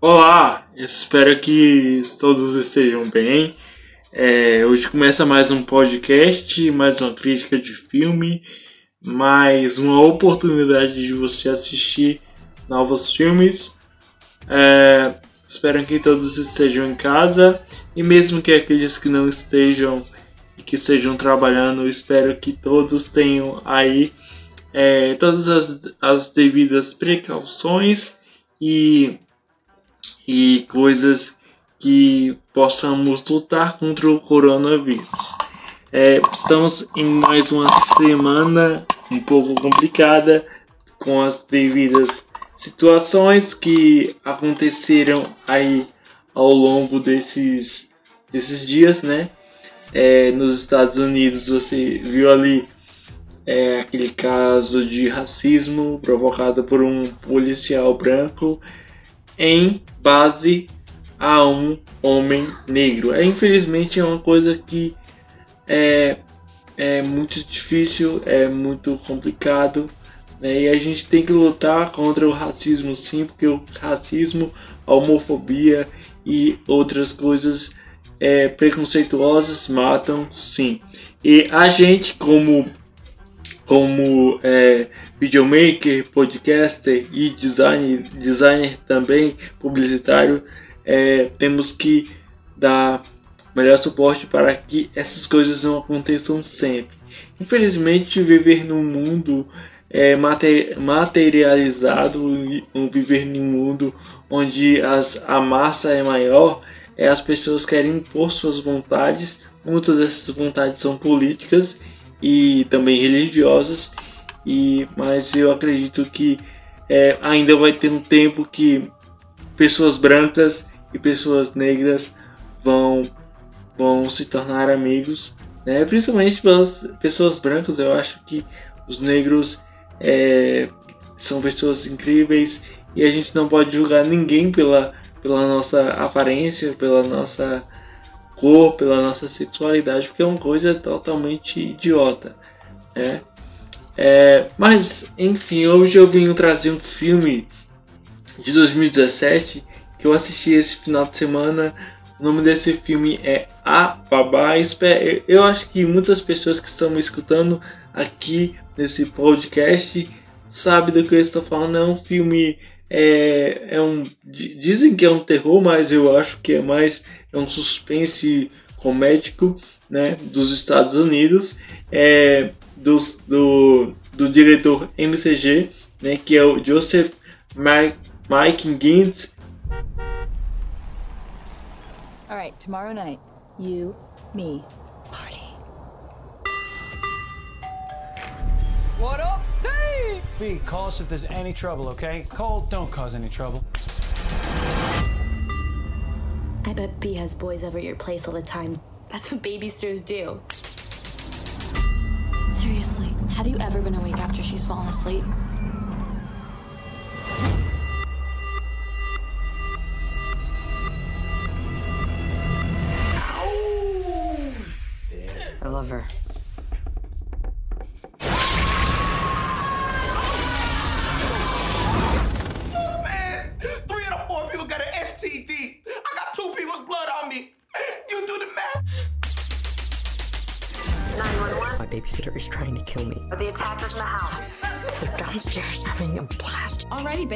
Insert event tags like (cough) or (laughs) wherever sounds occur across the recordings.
Olá, espero que todos estejam bem. É, hoje começa mais um podcast, mais uma crítica de filme, mais uma oportunidade de você assistir novos filmes. É, espero que todos estejam em casa e mesmo que aqueles que não estejam e que estejam trabalhando, espero que todos tenham aí é, todas as, as devidas precauções e, e coisas que possamos lutar contra o coronavírus. É, estamos em mais uma semana um pouco complicada com as devidas situações que aconteceram aí ao longo desses, desses dias, né? É, nos Estados Unidos você viu ali é, aquele caso de racismo provocado por um policial branco em base a um homem negro. É, infelizmente é uma coisa que é, é muito difícil, é muito complicado. Né? E a gente tem que lutar contra o racismo sim, porque o racismo, a homofobia e outras coisas é, preconceituosas matam sim. E a gente, como como é, videomaker, podcaster e designer, designer também, publicitário, é, temos que dar melhor suporte para que essas coisas não aconteçam sempre. Infelizmente, viver num mundo é, materializado, um viver num mundo onde as, a massa é maior, é, as pessoas querem impor suas vontades, muitas dessas vontades são políticas e também religiosas, e mas eu acredito que é, ainda vai ter um tempo que pessoas brancas e pessoas negras vão vão se tornar amigos, né? Principalmente pelas pessoas brancas, eu acho que os negros é, são pessoas incríveis e a gente não pode julgar ninguém pela pela nossa aparência, pela nossa cor, pela nossa sexualidade, porque é uma coisa totalmente idiota, né? É, mas, enfim, hoje eu vim trazer um filme de 2017 que eu assisti esse final de semana. O nome desse filme é A Babá. Eu acho que muitas pessoas que estão me escutando aqui nesse podcast sabem do que eu estou falando. É um filme. É, é um, dizem que é um terror, mas eu acho que é mais é um suspense comédico né, dos Estados Unidos, é, do, do, do diretor MCG, né, que é o Joseph Mike, Mike Gintz. Alright, tomorrow night, you, me, party. What up, Steve? B, call us if there's any trouble, okay? Cole, don't cause any trouble. I bet B has boys over at your place all the time. That's what babysitters do. Seriously, have you ever been awake after she's fallen asleep?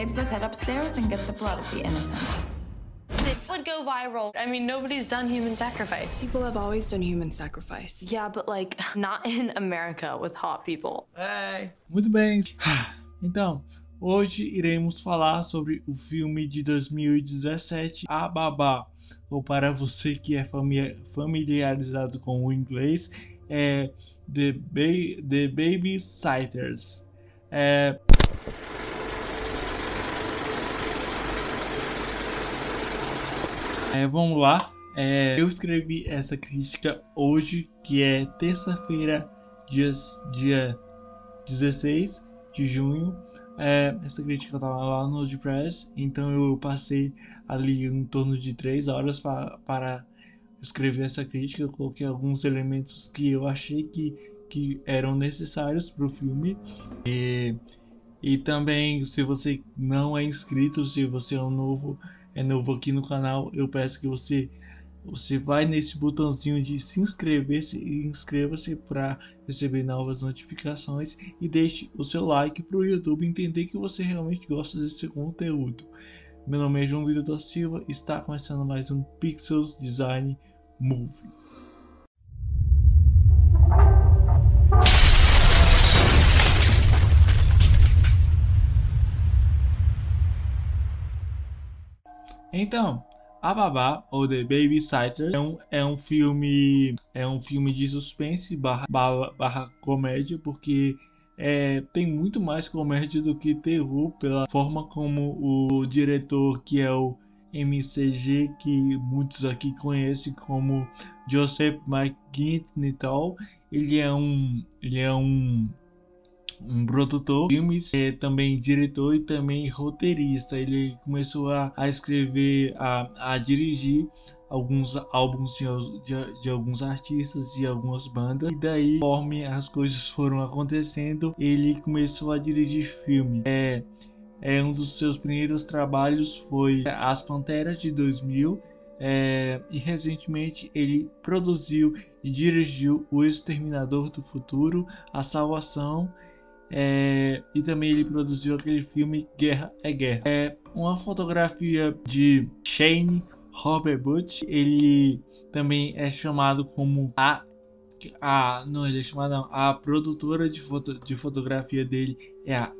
Babes, let's head upstairs and get the blood of the innocent. This would go viral. I mean, nobody's done human sacrifice. People have always done human sacrifice. Yeah, but like, (laughs) not in America with hot people. Hey. Muito bem. (sighs) Então, hoje iremos falar sobre o filme de 2017, A Babá. Ou para você que é familiarizado com o inglês, é The, ba The Babysitters. É... É, vamos lá. É, eu escrevi essa crítica hoje, que é terça-feira, dia, dia 16 de junho. É, essa crítica estava lá no WordPress, então eu passei ali em torno de 3 horas pra, para escrever essa crítica. Eu coloquei alguns elementos que eu achei que, que eram necessários para o filme. E, e também, se você não é inscrito, se você é um novo é novo aqui no canal, eu peço que você você vai nesse botãozinho de se inscrever-se e inscreva-se para receber novas notificações e deixe o seu like para o YouTube entender que você realmente gosta desse conteúdo. Meu nome é João Vitor da Silva está começando mais um Pixels Design Movie. Então, a Babá ou The Babysitter é um, é um filme é um filme de suspense barra, barra, barra comédia porque é, tem muito mais comédia do que terror pela forma como o diretor que é o MCG que muitos aqui conhecem como Joseph McGinnital ele é um ele é um um produtor de filmes, é também diretor e também roteirista. Ele começou a, a escrever, a, a dirigir alguns álbuns de, de, de, alguns artistas, de algumas bandas. E daí, conforme as coisas foram acontecendo, ele começou a dirigir filme. É, é um dos seus primeiros trabalhos foi As Panteras de 2000. É, e recentemente ele produziu e dirigiu O Exterminador do Futuro, A Salvação é, e também ele produziu aquele filme Guerra é Guerra. É uma fotografia de Shane Robert Butch. Ele também é chamado como a a não ele é chamado não, a produtora de, foto, de fotografia dele é a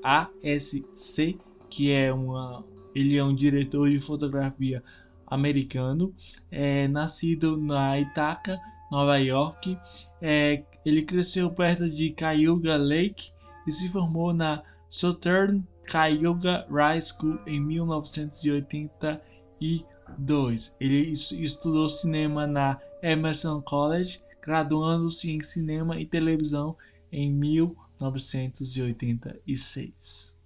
ASC, que é uma ele é um diretor de fotografia americano, é nascido na Ithaca, Nova York. É, ele cresceu perto de Cayuga Lake e se formou na Southern Cayuga High School em 1982. Ele estudou cinema na Emerson College, graduando-se em cinema e televisão em 1986.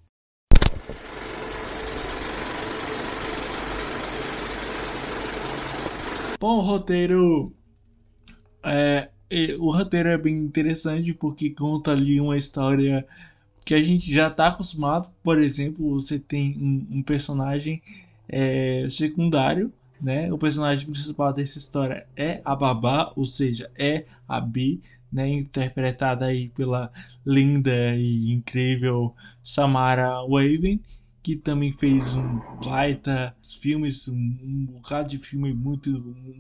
Bom, roteiro é, o roteiro é bem interessante porque conta ali uma história que a gente já está acostumado. Por exemplo, você tem um, um personagem é, secundário, né? O personagem principal dessa história é a Babá, ou seja, é a Bi, né? Interpretada aí pela linda e incrível Samara Weaving que também fez um baita filmes, um, bocado de filme muito,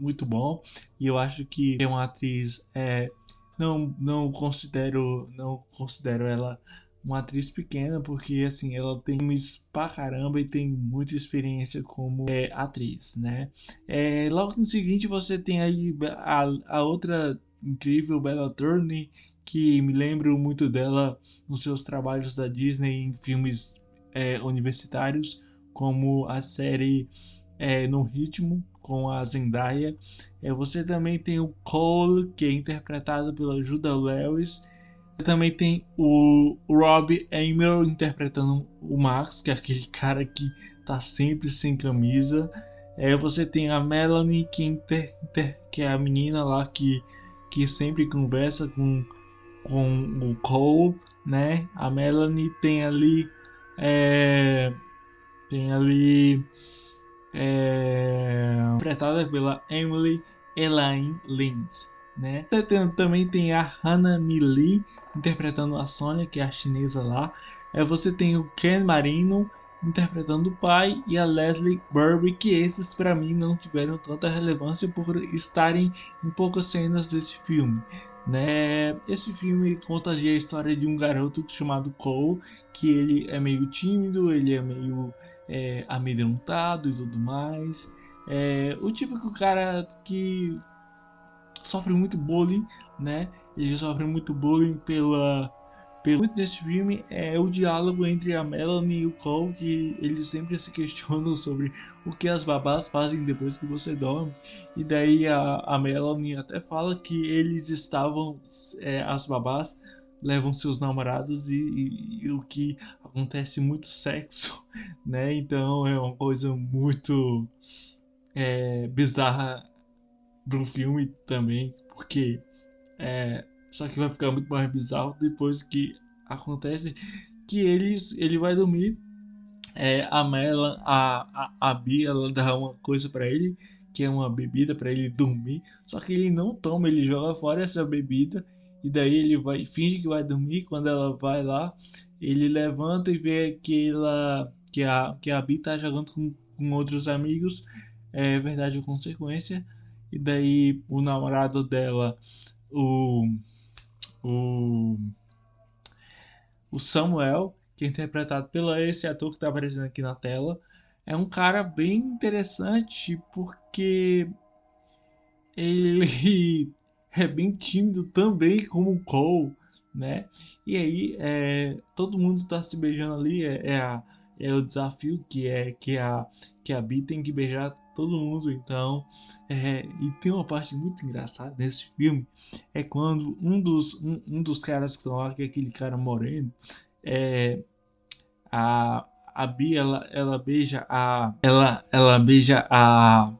muito bom. E eu acho que é uma atriz. É, não, não considero, não considero ela uma atriz pequena, porque assim, ela tem filmes pra caramba e tem muita experiência como é, atriz, né? É, logo em seguinte você tem aí a, a outra incrível Bella Thorne, que me lembro muito dela nos seus trabalhos da Disney em filmes é, universitários, como a série é, No Ritmo, com a Zendaya. É, você também tem o Cole, que é interpretado pela Judah Lewis. Você também tem o Rob Amell interpretando o Max, que é aquele (laughs) cara que tá sempre sem camisa. É, você tem a Melanie, que, que é a menina lá que, que sempre conversa com, com o Cole, né? A Melanie tem ali é, tem ali é, interpretada pela Emily Elaine Lins. Né? Também tem a Hannah Mili interpretando a Sônia, que é a chinesa lá. É, você tem o Ken Marino interpretando o pai e a Leslie Burby, que esses para mim não tiveram tanta relevância por estarem em poucas cenas desse filme. Né? Esse filme conta a história de um garoto chamado Cole, que ele é meio tímido, ele é meio é, amedrontado e tudo mais. É, o típico cara que sofre muito bullying, né? Ele sofre muito bullying pela pelo muito desse filme é o diálogo entre a Melanie e o Cole, que eles sempre se questionam sobre o que as babás fazem depois que você dorme. E daí a, a Melanie até fala que eles estavam, é, as babás levam seus namorados e, e, e, o que acontece muito sexo, (laughs) né? Então é uma coisa muito é, bizarra pro filme também, porque é, só que vai ficar muito mais bizarro depois que acontece que eles, ele vai dormir é, a Mela, a, a, a Bia, ela dá uma coisa para ele, que é uma bebida para ele dormir. Só que ele não toma, ele joga fora essa bebida e daí ele vai finge que vai dormir. Quando ela vai lá, ele levanta e vê que ela que a que a Bia tá jogando com, com outros amigos. É verdade ou consequência. E daí o namorado dela, o o o Samuel, que é interpretado pelo esse ator que está aparecendo aqui na tela, é um cara bem interessante porque ele (laughs) é bem tímido também como o Cole, né? E aí é, todo mundo está se beijando ali, é, é, a, é, o desafio que é que a que a Bee tem que beijar todo mundo, então é, e tem uma parte muito engraçada nesse filme é quando um dos um, um dos caras que estão lá, que é aquele cara moreno, é a a Bia ela, ela beija a ela ela beija a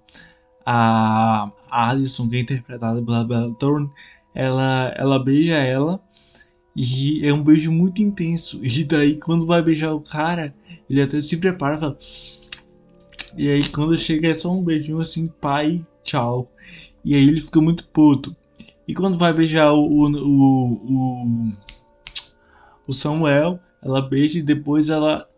a, a Alison que é interpretada pela Bella Thorne ela ela beija ela e é um beijo muito intenso e daí quando vai beijar o cara ele até se prepara e fala e aí quando chega é só um beijinho assim pai tchau. E aí ele fica muito puto. E quando vai beijar o, o, o, o, Samuel ela beija e depois ela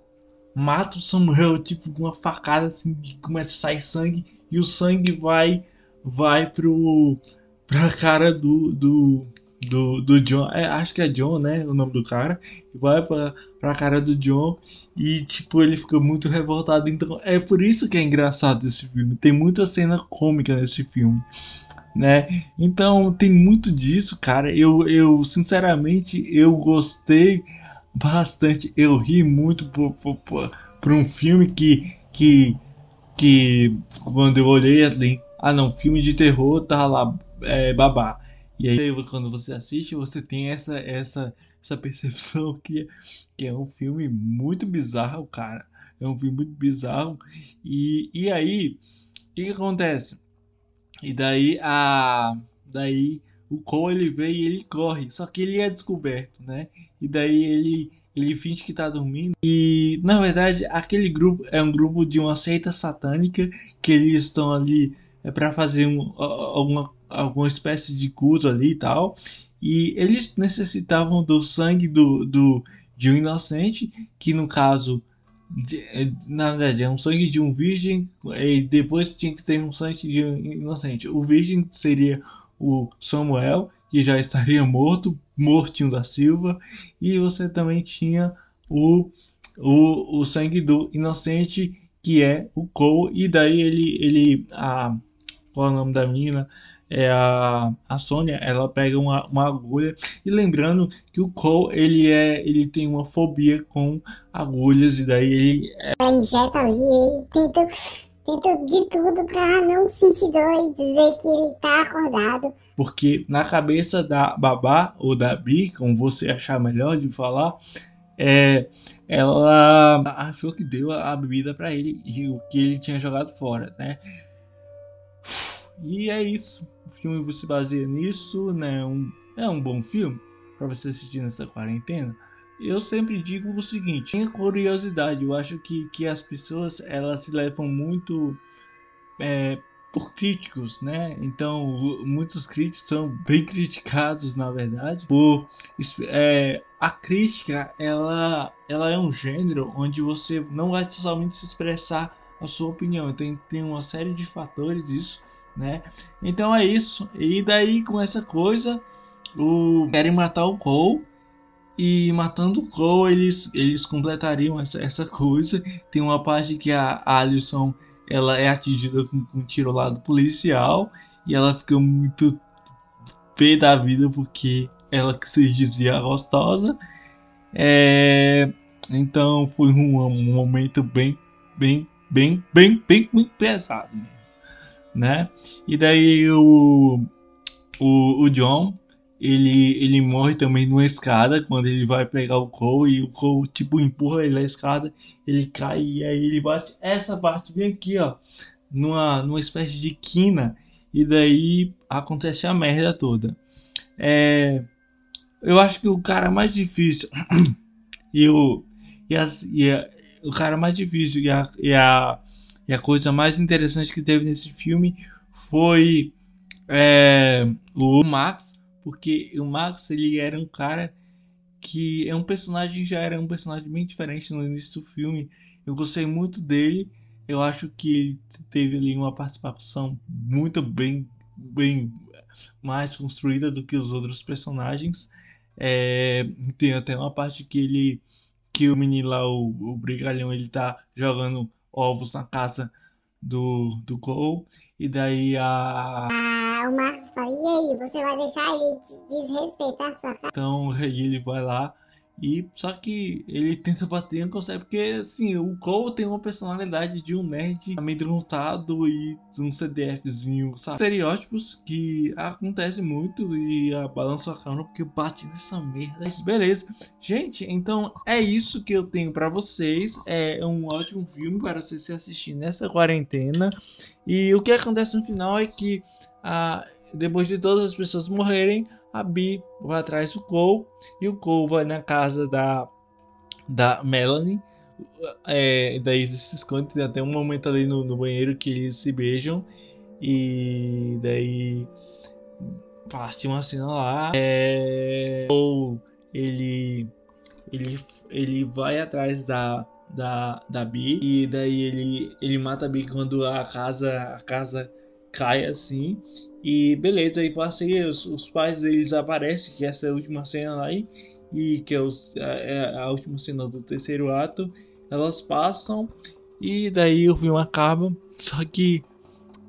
mata o Samuel, (laughs) tipo, com uma facada assim, começa a sair sangue. E o sangue vai vai pro pra cara do do do, do John, é, acho que é John, né, o nome do cara, vai pra, pra cara do John e, tipo, ele fica muito revoltado. Então, é por isso que é engraçado esse filme. Tem muita cena cômica nesse filme, né? Então, tem muito disso, cara. Eu, eu sinceramente, eu gostei bastante. Eu ri muito por, por, por, por um filme que, que, que quando eu olhei ali, ah não, filme de terror, tá lá, é, babá. E aí quando você assiste, você tem essa, essa, essa percepção que, que é um filme muito bizarro, cara. É um filme muito bizarro. E, e aí, o que, que acontece? E daí a. Daí o Cole ele vê e ele corre, só que ele é descoberto, né? E daí ele ele finge que tá dormindo e na verdade aquele grupo é um grupo de uma seita satânica que eles estão ali é para fazer um, alguma alguma espécie de culto ali e tal. E eles necessitavam do sangue do, do de um inocente que no caso é, na verdade é um sangue de um virgem e depois tinha que ter um sangue de um inocente. O virgem seria o Samuel, que já estaria (laughs) morto, Mortinho da Silva, e você também tinha o, o, o sangue do inocente, que é o Cole, e daí ele, ele a, qual é o nome da menina? É a, a Sônia, ela pega uma, uma agulha e lembrando que o Cole ele é ele tem uma fobia com agulhas e daí ele é... injeta ali, ele tenta tentou de tudo pra não sentir dor e dizer que ele tá acordado. Porque na cabeça da babá ou da Bi, como você achar melhor de falar, é, ela achou que deu a, bebida para ele e o que ele tinha jogado fora, né? E é isso. O filme se baseia nisso, né? Um, é um bom filme para você assistir nessa quarentena eu sempre digo o seguinte, tenha curiosidade, eu acho que, que as pessoas elas se levam muito é, por críticos, né? Então muitos críticos são bem criticados na verdade por é, a crítica ela ela é um gênero onde você não vai somente se expressar a sua opinião, então tem uma série de fatores isso, né? Então é isso e daí com essa coisa o querem matar o Cole e matando o Cole, eles, eles completariam essa, essa coisa. Tem uma parte que a Alison ela é atingida com, um tiro lá do policial e ela fica muito pé da vida porque ela que se dizia gostosa. É, então foi um, um, momento bem, bem, bem, bem, bem, muito pesado, né? E daí o, o, o John ele, ele morre também numa escada quando ele vai pegar o Cole e o Cole tipo empurra ele na escada, ele cai e aí ele bate essa parte bem aqui, ó, numa, numa espécie de quina e daí acontece a merda toda. É, eu acho que o cara mais difícil (coughs) e o e, as, e a, o cara mais difícil e a, e a, e a coisa mais interessante que teve nesse filme foi é, o Max, porque o Max ele era um cara que é um personagem já era um personagem bem diferente no início do filme. Eu gostei muito dele. Eu acho que ele teve ali uma participação muito bem, bem mais construída do que os outros personagens. É, tem até uma parte que ele que o menino lá, o, o brigalhão, ele tá jogando ovos na casa do, do Cole. E daí a. Ah, o Marcos fala, e aí, você vai deixar ele desrespeitar a sua casa? Então (laughs) ele vai lá e só que ele tenta bater e não consegue, porque assim, o Cole tem uma personalidade de um nerd amedrontado e um CDFzinho, sabe? Estereótipos que acontecem muito e a balança a câmera porque bate nessa merda. Mas beleza. Gente, então é isso que eu tenho para vocês. É um ótimo filme para você se assistir nessa quarentena. E o que acontece no final é que ah, depois de todas as pessoas morrerem, a Bi vai atrás do Cole e o Cole vai na casa da, da Melanie. É, daí eles se escondem, tem até um momento ali no, no banheiro que eles se beijam. E daí parte uma cena lá. É, ou ele, ele, ele vai atrás da, da, da Bi e daí ele, ele mata a Bi quando a casa, a casa cai assim e beleza, aí passa aí, os, os pais deles aparecem, que essa é a última cena aí, e que é, os, é, a última cena do terceiro ato. Elas passam e daí o filme acaba. Só que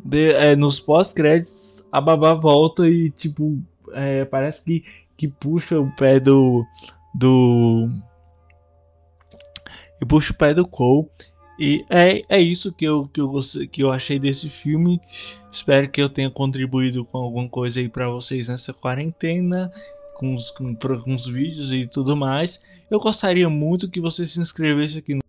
de, é, nos pós-créditos a babá volta e tipo é, parece que, que puxa o pé do do e puxa o pé do Cole e é, é isso que eu, que, eu, que eu achei desse filme. Espero que eu tenha contribuído com alguma coisa aí para vocês nessa quarentena, com os, com, com os vídeos e tudo mais. Eu gostaria muito que você se inscrevesse aqui no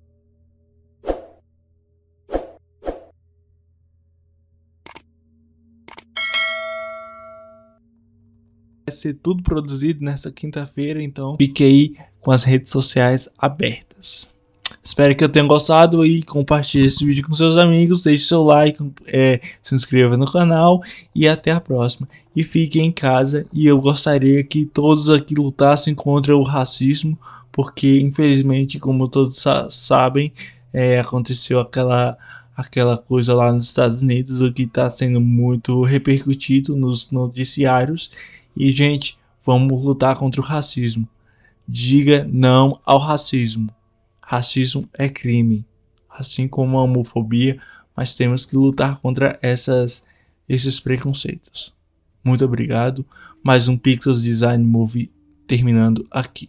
vai ser tudo produzido nessa quinta-feira, então fique aí com as redes sociais abertas. Espero que eu tenha gostado e compartilhe esse vídeo com seus amigos. Deixe seu like, é, se inscreva no canal e até a próxima. E fique em casa e eu gostaria que todos aqui lutassem contra o racismo, porque infelizmente, como todos sa sabem, é, aconteceu aquela aquela coisa lá nos Estados Unidos, o que está sendo muito repercutido nos noticiários. E gente, vamos lutar contra o racismo. Diga não ao racismo. Racismo é crime, assim como a homofobia, mas temos que lutar contra essas, esses preconceitos. Muito obrigado. Mais um Pixels Design Movie terminando aqui.